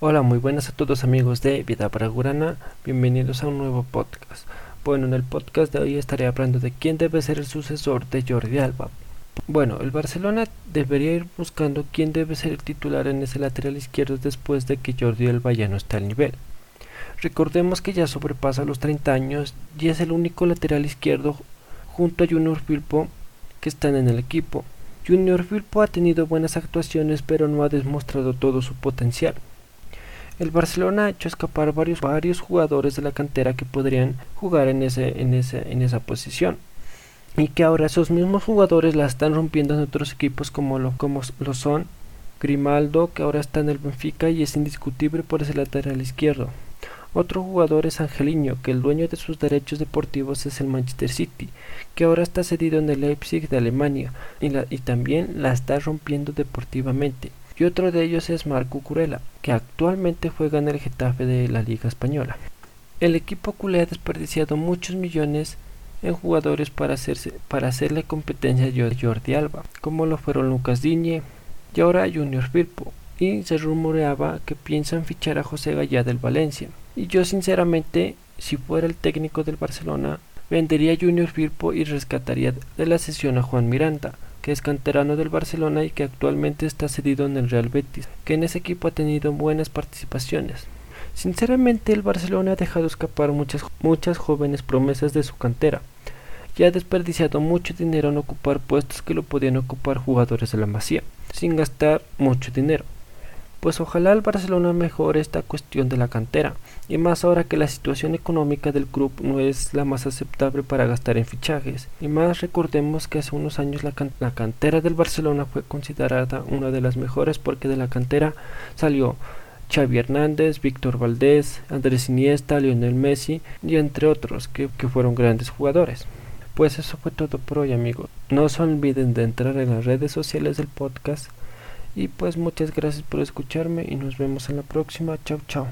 Hola, muy buenas a todos amigos de Vida Gurana, bienvenidos a un nuevo podcast. Bueno, en el podcast de hoy estaré hablando de quién debe ser el sucesor de Jordi Alba. Bueno, el Barcelona debería ir buscando quién debe ser el titular en ese lateral izquierdo después de que Jordi Alba ya no está al nivel. Recordemos que ya sobrepasa los 30 años y es el único lateral izquierdo junto a Junior Firpo que están en el equipo. Junior Firpo ha tenido buenas actuaciones pero no ha demostrado todo su potencial. El Barcelona ha hecho escapar varios, varios jugadores de la cantera que podrían jugar en, ese, en, ese, en esa posición. Y que ahora esos mismos jugadores la están rompiendo en otros equipos como lo, como lo son Grimaldo, que ahora está en el Benfica y es indiscutible por ese lateral izquierdo. Otro jugador es Angeliño, que el dueño de sus derechos deportivos es el Manchester City, que ahora está cedido en el Leipzig de Alemania y, y también la está rompiendo deportivamente y otro de ellos es Marco Curela, que actualmente juega en el Getafe de la Liga Española. El equipo culé ha desperdiciado muchos millones en jugadores para, hacerse, para hacerle competencia a Jordi Alba, como lo fueron Lucas Diñe y ahora Junior Firpo, y se rumoreaba que piensan fichar a José Gallá del Valencia. Y yo sinceramente, si fuera el técnico del Barcelona, vendería a Junior Firpo y rescataría de la sesión a Juan Miranda, es canterano del Barcelona y que actualmente está cedido en el Real Betis, que en ese equipo ha tenido buenas participaciones. Sinceramente el Barcelona ha dejado escapar muchas, muchas jóvenes promesas de su cantera y ha desperdiciado mucho dinero en ocupar puestos que lo podían ocupar jugadores de la Masía, sin gastar mucho dinero pues ojalá el Barcelona mejore esta cuestión de la cantera, y más ahora que la situación económica del club no es la más aceptable para gastar en fichajes, y más recordemos que hace unos años la, la cantera del Barcelona fue considerada una de las mejores porque de la cantera salió Xavi Hernández, Víctor Valdés, Andrés Iniesta, Lionel Messi y entre otros que, que fueron grandes jugadores. Pues eso fue todo por hoy amigos. No se olviden de entrar en las redes sociales del podcast y pues muchas gracias por escucharme y nos vemos en la próxima. Chao, chao.